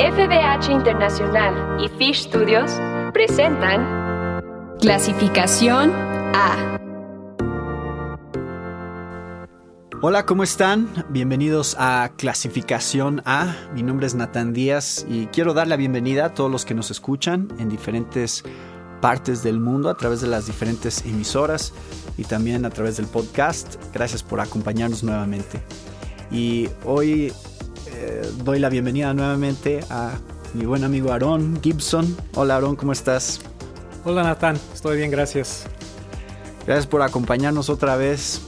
FBH Internacional y Fish Studios presentan Clasificación A. Hola, ¿cómo están? Bienvenidos a Clasificación A. Mi nombre es Natán Díaz y quiero dar la bienvenida a todos los que nos escuchan en diferentes partes del mundo a través de las diferentes emisoras y también a través del podcast. Gracias por acompañarnos nuevamente. Y hoy eh, doy la bienvenida nuevamente a mi buen amigo Aaron Gibson. Hola Aaron, ¿cómo estás? Hola Natán, estoy bien, gracias. Gracias por acompañarnos otra vez.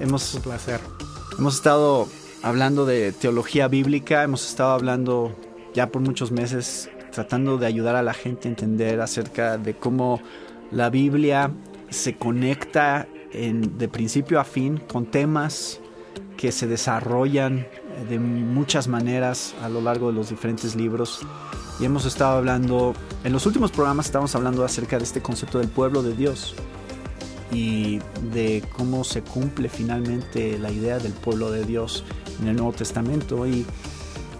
Hemos, Un placer. hemos estado hablando de teología bíblica, hemos estado hablando ya por muchos meses tratando de ayudar a la gente a entender acerca de cómo la Biblia se conecta en- de principio a fin con temas que se desarrollan de muchas maneras a lo largo de los diferentes libros. Y hemos estado hablando, en los últimos programas estamos hablando acerca de este concepto del pueblo de Dios y de cómo se cumple finalmente la idea del pueblo de Dios en el Nuevo Testamento. Y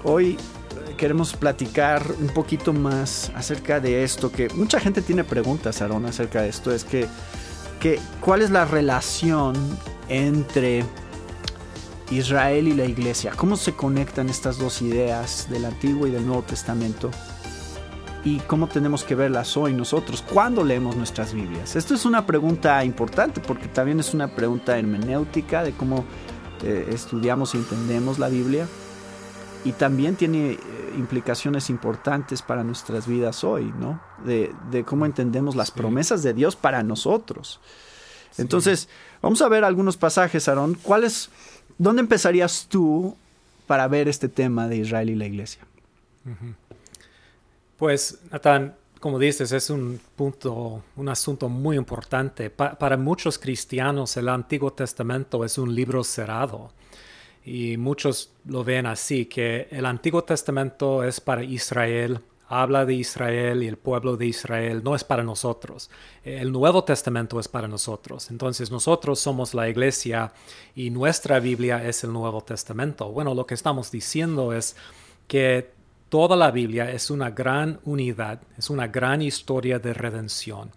hoy eh, queremos platicar un poquito más acerca de esto, que mucha gente tiene preguntas, Aaron, acerca de esto, es que, que ¿cuál es la relación entre Israel y la iglesia? ¿Cómo se conectan estas dos ideas del Antiguo y del Nuevo Testamento? ¿Y cómo tenemos que verlas hoy nosotros? ¿Cuándo leemos nuestras Biblias? Esto es una pregunta importante porque también es una pregunta hermenéutica de cómo eh, estudiamos y entendemos la Biblia. Y también tiene eh, implicaciones importantes para nuestras vidas hoy, ¿no? De, de cómo entendemos las Sí. promesas de Dios para nosotros. Entonces, vamos a ver algunos pasajes, Aarón. ¿Cuáles, ¿Dónde empezarías tú para ver este tema de Israel y la iglesia? Pues Natán, como dices, es un punto, un asunto muy importante. Pa- para muchos cristianos el Antiguo Testamento es un libro cerrado. Y muchos lo ven así, que el Antiguo Testamento es para Israel, habla de Israel y el pueblo de Israel, no es para nosotros. El Nuevo Testamento es para nosotros. Entonces nosotros somos la iglesia y nuestra Biblia es el Nuevo Testamento. Bueno, lo que estamos diciendo es que toda la Biblia es una gran unidad, es una gran historia de redención.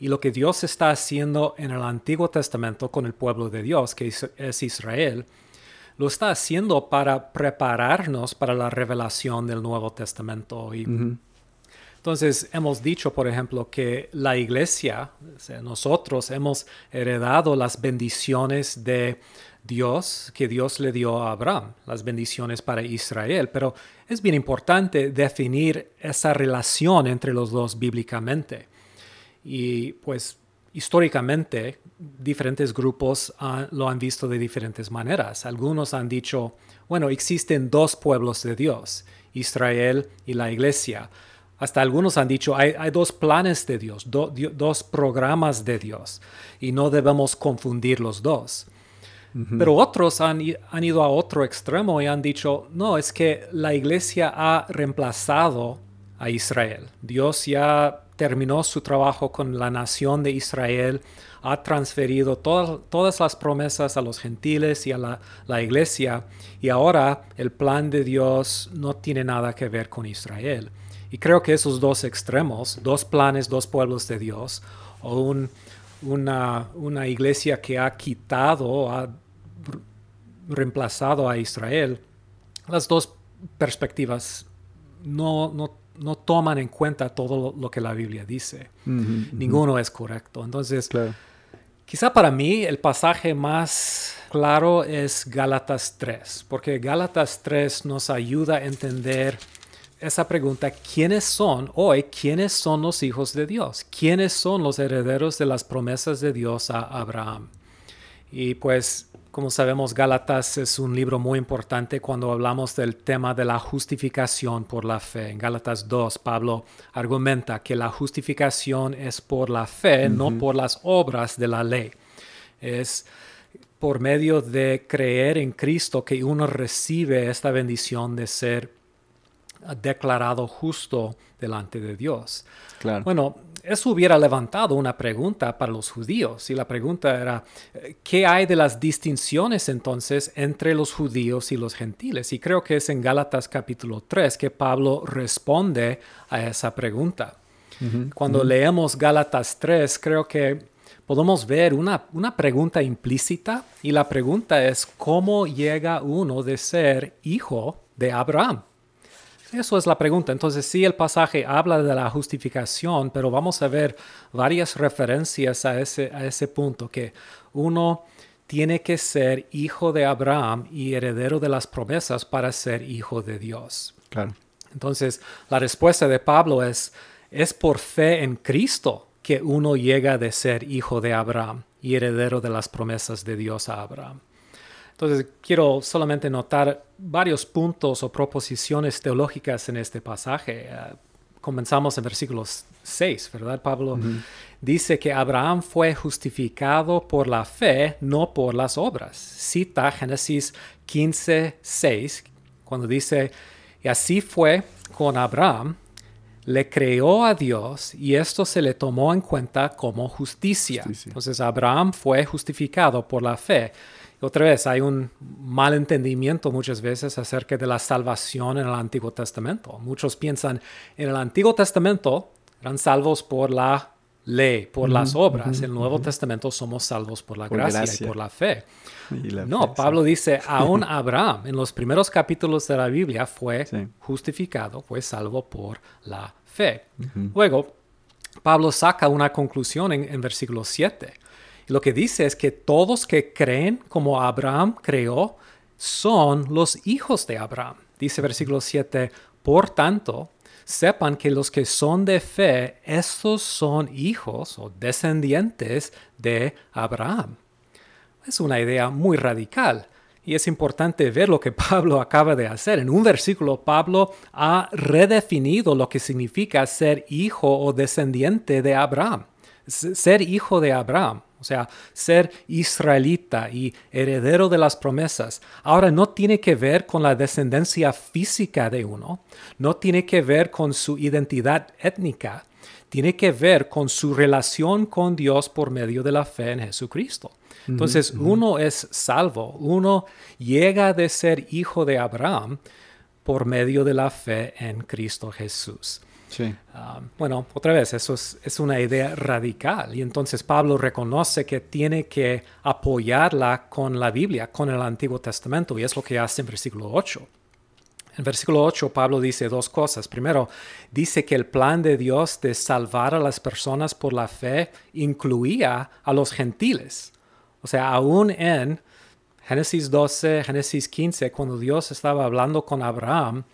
Y lo que Dios está haciendo en el Antiguo Testamento con el pueblo de Dios, que es, Israel, lo está haciendo para prepararnos para la revelación del Nuevo Testamento. Y entonces hemos dicho, por ejemplo, que la iglesia, nosotros hemos heredado las bendiciones de Dios que Dios le dio a Abraham, las bendiciones para Israel, pero es bien importante definir esa relación entre los dos bíblicamente. Y pues históricamente diferentes grupos han- lo han visto de diferentes maneras. Algunos han dicho, bueno, existen dos pueblos de Dios, Israel y la iglesia. Hasta algunos han dicho, hay, hay dos planes de Dios, do- dio- dos programas de Dios, y no debemos confundir los dos. Pero otros han, han ido a otro extremo y han dicho, no, es que la iglesia ha reemplazado a Israel. Dios ya terminó su trabajo con la nación de Israel, ha transferido todas, todas las promesas a los gentiles y a la, la iglesia, y ahora el plan de Dios no tiene nada que ver con Israel. Y creo que esos dos extremos, dos planes, dos pueblos de Dios, o un- una, una iglesia que ha quitado, ha reemplazado a Israel, las dos perspectivas no, no, no toman en cuenta todo lo, que la Biblia dice. Ninguno es correcto. Entonces, Claro. Quizá para mí el pasaje más claro es Gálatas 3, porque Gálatas 3 nos ayuda a entender esa pregunta, ¿quiénes son hoy? ¿Quiénes son los hijos de Dios? ¿Quiénes son los herederos de las promesas de Dios a Abraham? Y pues, como sabemos, Gálatas es un libro muy importante cuando hablamos del tema de la justificación por la fe. En Gálatas 2, Pablo argumenta que la justificación es por la fe, no por las obras de la ley. Es por medio de creer en Cristo que uno recibe esta bendición de ser declarado justo delante de Dios. Claro. Bueno, eso hubiera levantado una pregunta para los judíos y la pregunta era, ¿qué hay de las distinciones entonces entre los judíos y los gentiles? Y creo que es en Gálatas capítulo 3 que Pablo responde a esa pregunta. Cuando leemos Gálatas 3, creo que podemos ver una, una pregunta implícita y la pregunta es, ¿cómo llega uno de ser hijo de Abraham? Eso es la pregunta. Entonces sí, el pasaje habla de la justificación, pero vamos a ver varias referencias a ese, a ese punto, que uno tiene que ser hijo de Abraham y heredero de las promesas para ser hijo de Dios. Claro. Entonces, la respuesta de Pablo es, es por fe en Cristo que uno llega de ser hijo de Abraham y heredero de las promesas de Dios a Abraham. Entonces, quiero solamente notar varios puntos o proposiciones teológicas en este pasaje. Eh, comenzamos en versículo 6, ¿verdad? Pablo dice que Abraham fue justificado por la fe, no por las obras. Cita Génesis 15, 6, cuando dice, y así fue con Abraham, le creó a Dios y esto se le tomó en cuenta como justicia. Entonces Abraham fue justificado por la fe otra vez, hay un mal entendimiento muchas veces acerca de la salvación en el Antiguo Testamento. Muchos piensan, en el Antiguo Testamento eran salvos por la ley, por las obras. en el Nuevo Testamento somos salvos por la gracia, y por la fe. no, Pablo dice, aún Abraham en los primeros capítulos de la Biblia fue justificado, fue salvo por la fe. Luego, Pablo saca una conclusión en, en versículo 7 lo que dice es que todos que creen como Abraham creó son los hijos de Abraham. Dice versículo 7, por tanto, sepan que los que son de fe, estos son hijos o descendientes de Abraham. Es una idea muy radical. Y es importante ver lo que Pablo acaba de hacer. En un versículo, Pablo ha redefinido lo que significa ser hijo o descendiente de Abraham. Ser hijo de Abraham o sea, ser israelita y heredero de las promesas. Ahora no tiene que ver con la descendencia física de uno, no tiene que ver con su identidad étnica, tiene que ver con su relación con Dios por medio de la fe en Jesucristo. Entonces uno es salvo, uno llega de ser hijo de Abraham por medio de la fe en Cristo Jesús. Ah, bueno, otra vez, eso es, una idea radical y entonces Pablo reconoce que tiene que apoyarla con la Biblia, con el Antiguo Testamento y es lo que hace en versículo 8. En versículo 8 Pablo dice dos cosas. Primero, dice que el plan de Dios de salvar a las personas por la fe incluía a los gentiles. O sea, aún en Génesis 12, Génesis 15, cuando Dios estaba hablando con Abraham,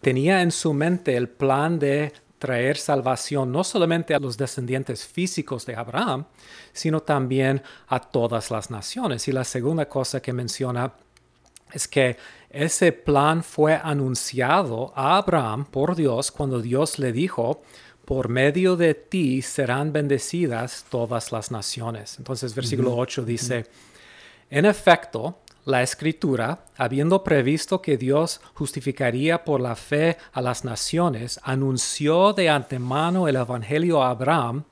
tenía en su mente el plan de traer salvación no solamente a los descendientes físicos de Abraham, sino también a todas las naciones. Y la segunda cosa que menciona es que ese plan fue anunciado a Abraham por Dios cuando Dios le dijo, por medio de ti serán bendecidas todas las naciones. Entonces versículo 8 dice, en efecto, la escritura, habiendo previsto que Dios justificaría por la fe a las naciones, anunció de antemano el Evangelio a Abraham,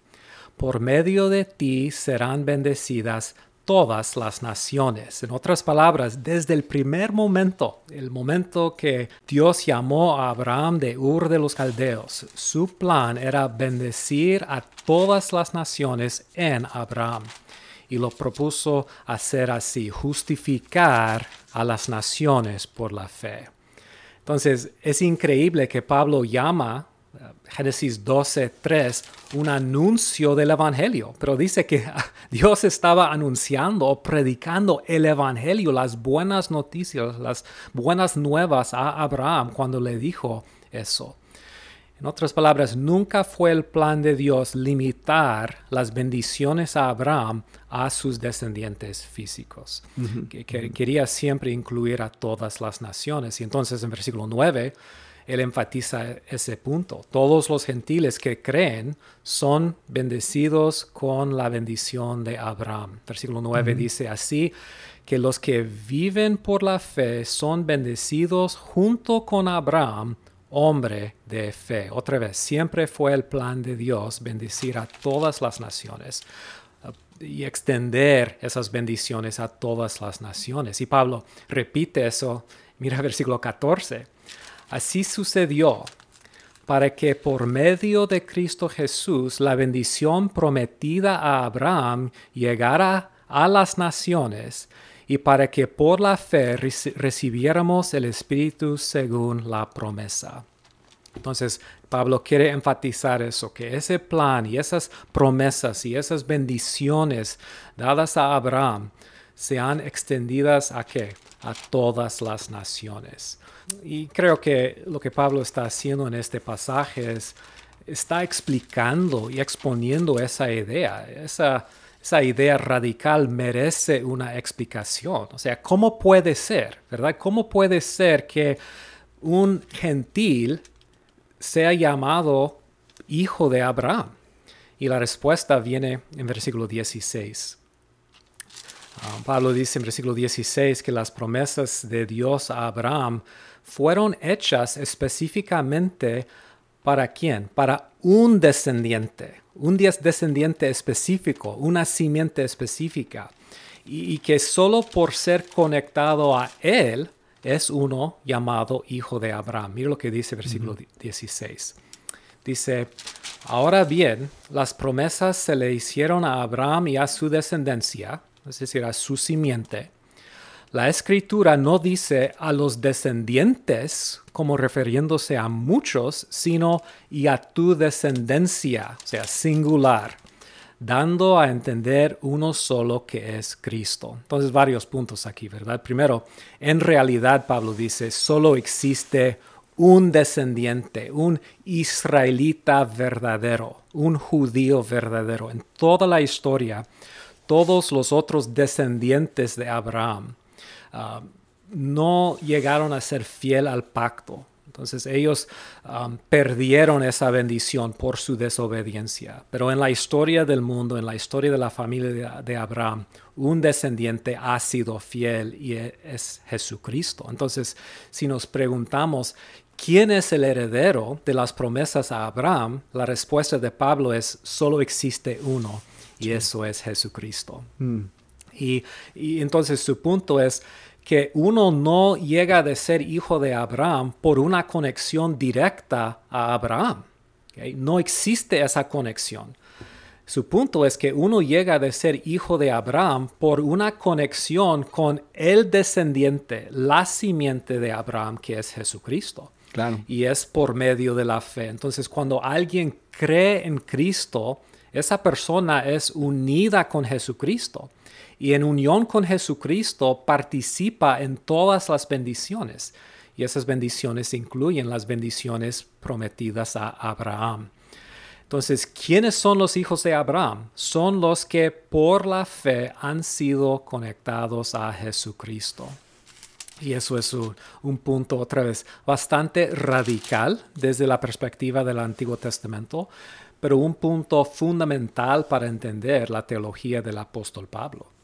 por medio de ti serán bendecidas todas las naciones. En otras palabras, desde el primer momento, el momento que Dios llamó a Abraham de Ur de los Caldeos, su plan era bendecir a todas las naciones en Abraham y lo propuso hacer así, justificar a las naciones por la fe. Entonces, es increíble que Pablo llama eh, Génesis 12, 3, un anuncio del Evangelio, pero dice que Dios estaba anunciando o predicando el Evangelio, las buenas noticias, las buenas nuevas a Abraham cuando le dijo eso. En otras palabras, nunca fue el plan de Dios limitar las bendiciones a Abraham a sus descendientes físicos. que, Quería siempre incluir a todas las naciones. Y entonces en versículo 9, él enfatiza ese punto. Todos los gentiles que creen son bendecidos con la bendición de Abraham. Versículo 9 dice así que los que viven por la fe son bendecidos junto con Abraham hombre de fe. Otra vez, siempre fue el plan de Dios bendecir a todas las naciones uh, y extender esas bendiciones a todas las naciones. Y Pablo repite eso, mira versículo 14. Así sucedió para que por medio de Cristo Jesús la bendición prometida a Abraham llegara a las naciones y para que por la fe recibiéramos el Espíritu según la promesa. Entonces, Pablo quiere enfatizar eso, que ese plan y esas promesas y esas bendiciones dadas a Abraham sean extendidas a qué? A todas las naciones. Y creo que lo que Pablo está haciendo en este pasaje es, está explicando y exponiendo esa idea, esa, esa idea radical merece una explicación. O sea, ¿cómo puede ser, verdad? ¿Cómo puede ser que un gentil sea llamado hijo de Abraham? Y la respuesta viene en versículo 16. Ah, Pablo dice en versículo 16 que las promesas de Dios a Abraham fueron hechas específicamente para quién? Para un descendiente, un descendiente específico, una simiente específica, y, que solo por ser conectado a él es uno llamado hijo de Abraham. Mira lo que dice versículo 16. Dice, ahora bien, las promesas se le hicieron a Abraham y a su descendencia, es decir, a su simiente. La escritura no dice a los descendientes como refiriéndose a muchos, sino y a tu descendencia, o sea, singular, dando a entender uno solo que es Cristo. Entonces, varios puntos aquí, ¿verdad? Primero, en realidad, Pablo dice, solo existe un descendiente, un israelita verdadero, un judío verdadero. En toda la historia, todos los otros descendientes de Abraham, Ah, no llegaron a ser fiel al pacto. Entonces ellos um, perdieron esa bendición por su desobediencia. Pero en la historia del mundo, en la historia de la familia de, Abraham, un descendiente ha sido fiel y e, es Jesucristo. Entonces, si nos preguntamos, ¿quién es el heredero de las promesas a Abraham? La respuesta de Pablo es, solo existe uno y eso es Jesucristo. Mm. Y, y entonces su punto es, que uno no llega a ser hijo de Abraham por una conexión directa a Abraham. No existe esa conexión. Su punto es que uno llega a ser hijo de Abraham por una conexión con el descendiente, la simiente de Abraham, que es Jesucristo. Claro. Y es por medio de la fe. Entonces, cuando alguien cree en Cristo, esa persona es unida con Jesucristo y en unión con Jesucristo participa en todas las bendiciones. Y esas bendiciones incluyen las bendiciones prometidas a Abraham. Entonces, ¿quiénes son los hijos de Abraham? Son los que por la fe han sido conectados a Jesucristo. Y eso es un, punto, otra vez, bastante radical desde la perspectiva del Antiguo Testamento, pero un punto fundamental para entender la teología del apóstol Pablo.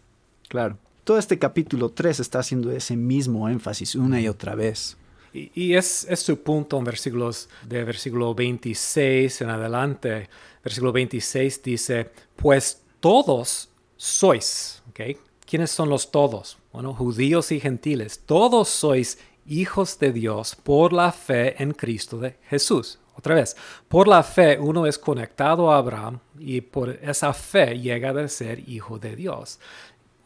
Claro. Todo este capítulo 3 está haciendo ese mismo énfasis una y otra vez. Y, es, su punto en versículos de versículo 26 en adelante. Versículo 26 dice, pues todos sois, ¿ok? ¿Quiénes son los todos? Bueno, judíos y gentiles, todos sois hijos de Dios por la fe en Cristo de Jesús. Otra vez, por la fe uno es conectado a Abraham y por esa fe llega a ser hijo de Dios.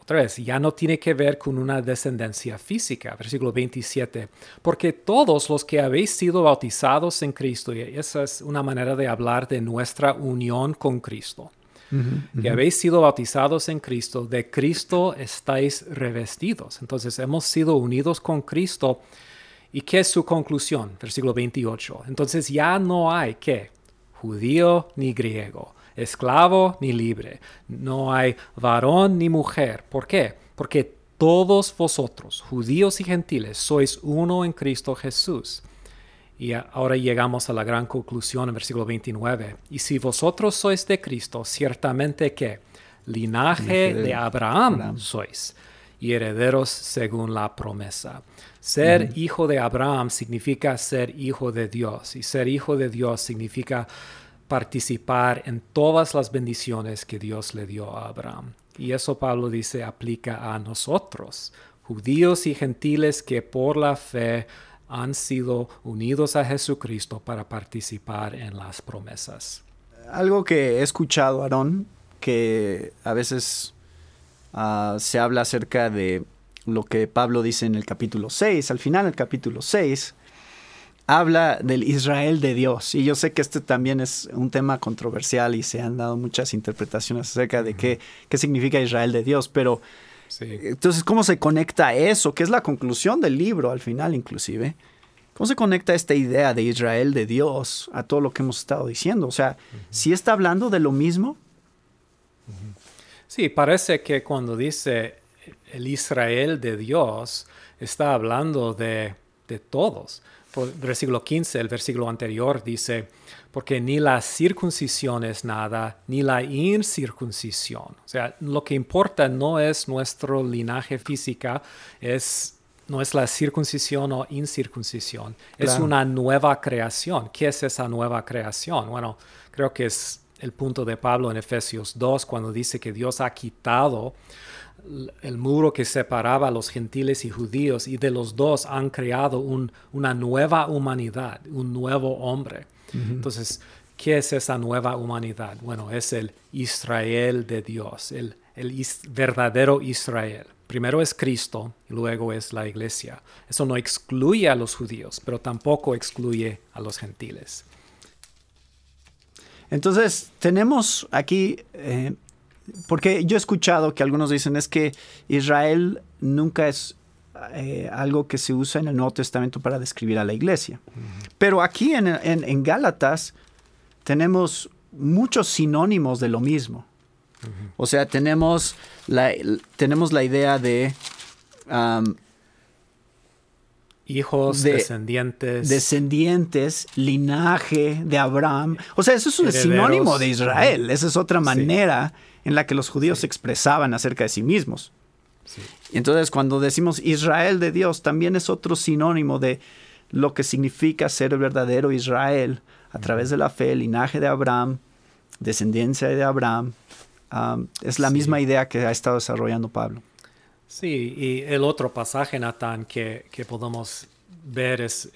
Otra vez, ya no tiene que ver con una descendencia física. Versículo 27. Porque todos los que habéis sido bautizados en Cristo, y esa es una manera de hablar de nuestra unión con Cristo, que habéis sido bautizados en Cristo, de Cristo estáis revestidos. Entonces hemos sido unidos con Cristo. ¿Y qué es su conclusión? Versículo 28. Entonces ya no hay que judío ni griego esclavo ni libre, no hay varón ni mujer. ¿Por qué? Porque todos vosotros, judíos y gentiles, sois uno en Cristo Jesús. Y ahora llegamos a la gran conclusión en versículo 29. Y si vosotros sois de Cristo, ciertamente que linaje de, Abraham, sois, y herederos según la promesa. Ser hijo de Abraham significa ser hijo de Dios y ser hijo de Dios significa participar en todas las bendiciones que Dios le dio a Abraham. Y eso Pablo dice aplica a nosotros, judíos y gentiles que por la fe han sido unidos a Jesucristo para participar en las promesas. Algo que he escuchado, Aarón, que a veces ah, se habla acerca de lo que Pablo dice en el capítulo 6, al final del capítulo 6, habla del Israel de Dios. Y yo sé que este también es un tema controversial y se han dado muchas interpretaciones acerca de qué, qué significa Israel de Dios, pero entonces, ¿cómo se conecta eso? ¿Qué es la conclusión del libro al final inclusive? ¿Cómo se conecta esta idea de Israel de Dios a todo lo que hemos estado diciendo? O sea, si está hablando de lo mismo? Sí, parece que cuando dice el Israel de Dios, está hablando de, de todos versículo 15, el versículo anterior dice, porque ni la circuncisión es nada, ni la incircuncisión. O sea, lo que importa no es nuestro linaje física, es no es la circuncisión o incircuncisión, es una nueva creación. ¿Qué es esa nueva creación? Bueno, creo que es el punto de Pablo en Efesios 2 cuando dice que Dios ha quitado el muro que separaba a los gentiles y judíos y de los dos han creado una nueva humanidad, un nuevo hombre. Entonces, ¿qué es esa nueva humanidad? Bueno, es el Israel de Dios, el, verdadero Israel. Primero es Cristo y luego es la iglesia. Eso no excluye a los judíos, pero tampoco excluye a los gentiles. Entonces, tenemos aquí eh, porque yo he escuchado que algunos dicen es que Israel nunca es eh, algo que se usa en el Nuevo Testamento para describir a la iglesia. Pero aquí en, Gálatas tenemos muchos sinónimos de lo mismo. O sea, tenemos la, tenemos la idea de... Hijos, descendientes. Descendientes, linaje de Abraham. O sea, eso es un sinónimo de Israel. Esa es otra manera en la que los judíos se expresaban acerca de sí mismos. Entonces cuando decimos Israel de Dios, también es otro sinónimo de lo que significa ser el verdadero Israel a través de la fe, el linaje de Abraham, descendencia de Abraham. es la misma idea que ha estado desarrollando Pablo. Sí, y el otro pasaje, Natán, que, que podemos ver es,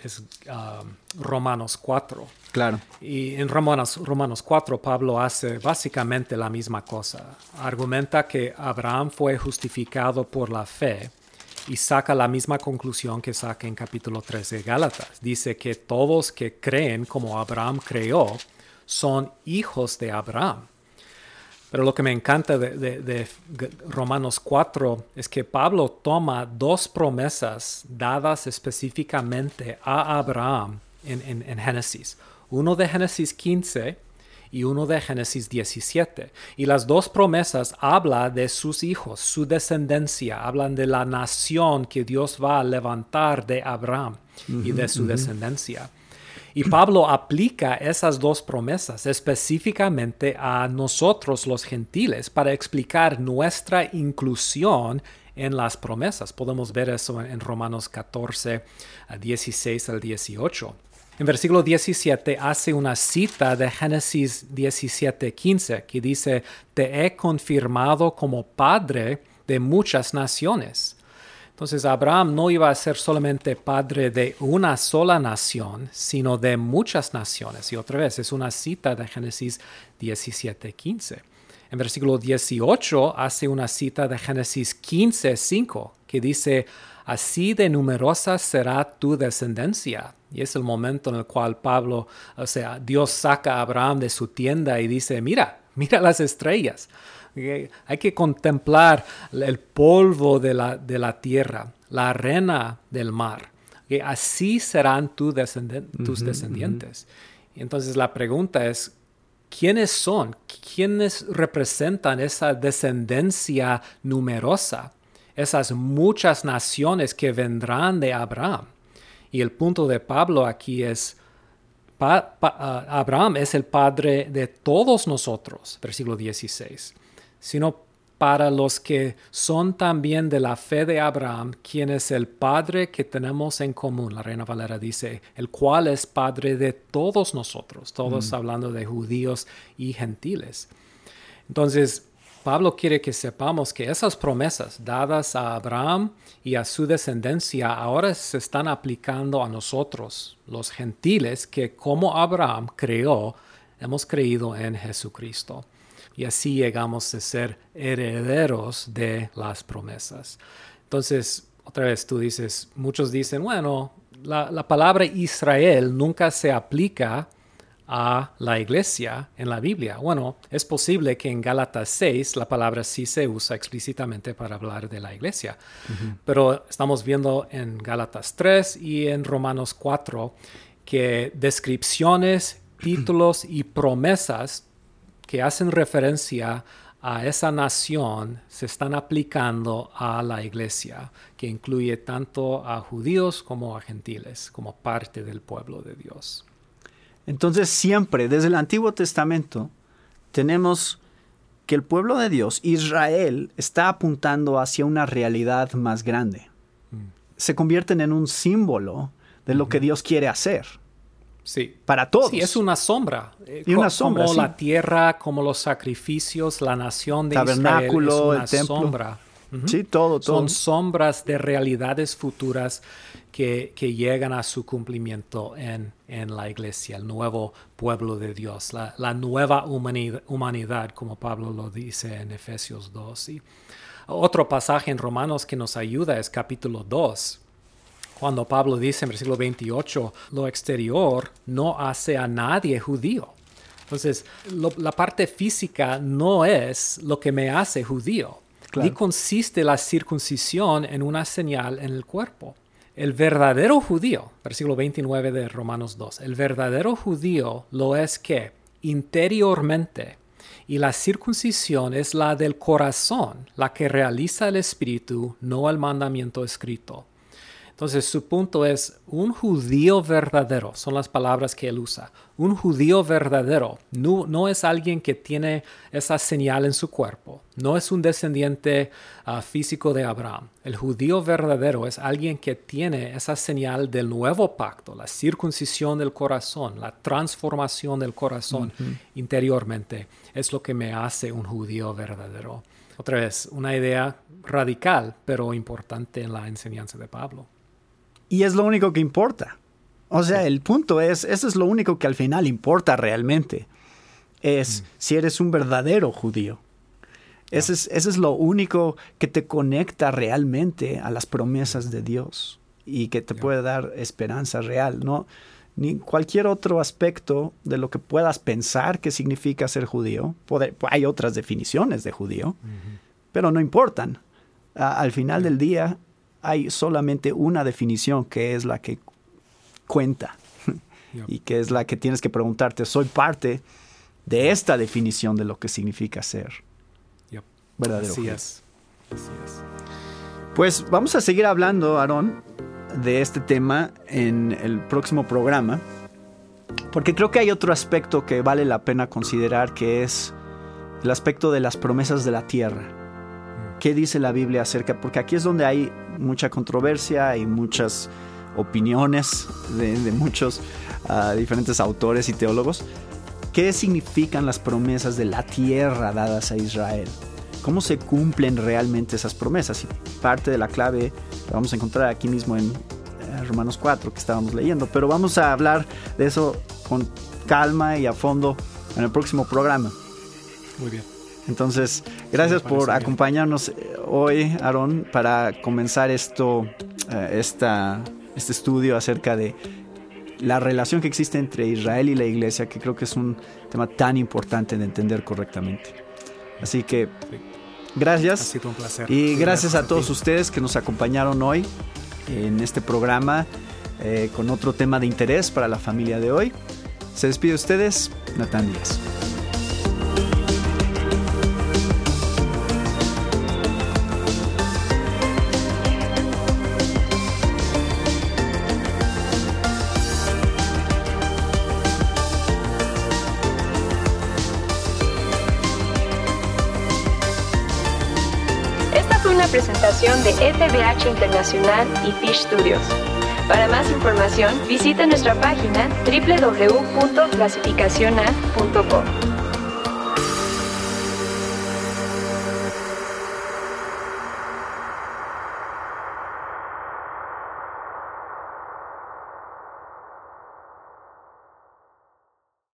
Romanos 4 Claro. Y en Romanos, Romanos 4 Pablo hace básicamente la misma cosa. Argumenta que Abraham fue justificado por la fe y saca la misma conclusión que saca en capítulo 13 de Gálatas. Dice que todos que creen como Abraham creó son hijos de Abraham. Pero lo que me encanta de, Romanos 4 es que Pablo toma dos promesas dadas específicamente a Abraham en, en Génesis uno de Génesis 15 y uno de Génesis 17. Y las dos promesas hablan de sus hijos, su descendencia, hablan de la nación que Dios va a levantar de Abraham y de su descendencia. Y Pablo aplica esas dos promesas específicamente a nosotros los gentiles para explicar nuestra inclusión en las promesas. Podemos ver eso en Romanos 14, 16 al 18. En versículo 17 hace una cita de Génesis 17, 15, que dice, te he confirmado como padre de muchas naciones. Entonces Abraham no iba a ser solamente padre de una sola nación, sino de muchas naciones. Y otra vez es una cita de Génesis 17, 15. En versículo 18 hace una cita de Génesis 15, 5, que dice, así de numerosa será tu descendencia. Y es el momento en el cual Pablo, o sea, Dios saca a Abraham de su tienda y dice, mira, mira las estrellas. Hay que contemplar el polvo de la, de la tierra, la arena del mar. Así serán tus descendientes. entonces la pregunta es, ¿quiénes son? ¿Quiénes representan esa descendencia numerosa? Esas muchas naciones que vendrán de Abraham. Y el punto de Pablo aquí es, ah, Abraham es el padre de todos nosotros, versículo 16. Sino para los que son también de la fe de Abraham, quien es el Padre que tenemos en común. La Reina Valera dice, el cual es Padre de todos nosotros, todos hablando de judíos y gentiles. Entonces, Pablo quiere que sepamos que esas promesas dadas a Abraham y a su descendencia ahora se están aplicando a nosotros, los gentiles, que como Abraham creó, hemos creído en Jesucristo y así llegamos a ser herederos de las promesas. Entonces, otra vez tú dices, muchos dicen, bueno, la, palabra Israel nunca se aplica a la iglesia en la Biblia. Bueno, es posible que en Gálatas 6 la palabra sí se usa explícitamente para hablar de la iglesia, pero estamos viendo en Gálatas 3 y en Romanos 4 que descripciones, títulos y promesas que hacen referencia a esa nación se están aplicando a la iglesia, que incluye tanto a judíos como a gentiles, como parte del pueblo de Dios. Entonces siempre, desde el Antiguo Testamento, tenemos que el pueblo de Dios, Israel, está apuntando hacia una realidad más grande. Mm. Se convierten en un símbolo de lo que Dios quiere hacer. Sí. Para todos. Sí, es una sombra. Eh, y una sombra. Como la tierra, como los sacrificios, la nación de Tabernáculo, Israel es una sombra. Sí, todo, todo. Son sombras de realidades futuras que, que llegan a su cumplimiento en, en, la iglesia, el nuevo pueblo de Dios, la, la nueva humanidad, humanidad, como Pablo lo dice en Efesios 2. Y otro pasaje en Romanos que nos ayuda es capítulo 2 cuando Pablo dice en versículo 28, lo exterior no hace a nadie judío. Entonces, la parte física no es lo que me hace judío. Y consiste la circuncisión en una señal en el cuerpo. El verdadero judío, versículo 29 de Romanos 2, el verdadero judío lo es que interiormente, y la circuncisión es la del corazón, la que realiza el espíritu, no el mandamiento escrito. Entonces su punto es, un judío verdadero, son las palabras que él usa, un judío verdadero no, no es alguien que tiene esa señal en su cuerpo, no es un descendiente ah, físico de Abraham. El judío verdadero es alguien que tiene esa señal del nuevo pacto, la circuncisión del corazón, la transformación del corazón interiormente. Es lo que me hace un judío verdadero. Otra vez, una idea radical, pero importante en la enseñanza de Pablo. Y es lo único que importa. O sea, el punto es, eso es lo único que al final importa realmente. Es mm. si eres un verdadero judío. Eso es, es lo único que te conecta realmente a las promesas de Dios y que te puede dar esperanza real, ¿no? Ni cualquier otro aspecto de lo que puedas pensar que significa ser judío. hay otras definiciones de judío, pero no importan. al final del día, hay solamente una definición que es la que cuenta y que es la que tienes que preguntarte, soy parte de esta definición de lo que significa ser verdadero. Así es. Pues vamos a seguir hablando, Aarón, de este tema en el próximo programa, porque creo que hay otro aspecto que vale la pena considerar, que es el aspecto de las promesas de la tierra. Mm. ¿Qué dice la Biblia acerca? Porque aquí es donde hay mucha controversia y muchas opiniones de, muchos ah, diferentes autores y teólogos. ¿Qué significan las promesas de la tierra dadas a Israel? ¿Cómo se cumplen realmente esas promesas? Y parte de la clave la vamos a encontrar aquí mismo en eh, Romanos 4 que estábamos leyendo. Pero vamos a hablar de eso con calma y a fondo en el próximo programa. Muy bien. Entonces, gracias por acompañarnos eh, hoy, Aaron, para comenzar esto, eh, esta, este estudio acerca de la relación que existe entre Israel y la iglesia, que creo que es un tema tan importante de entender correctamente. Así que, gracias. Ha sido un placer. Y gracias, a todos ustedes que nos acompañaron hoy en este programa eh, con otro tema de interés para la familia de hoy. Se despide de ustedes, Natán Díaz. De FBH Internacional y Fish Studios. Para más información, visita nuestra página www.clasificaciona.com.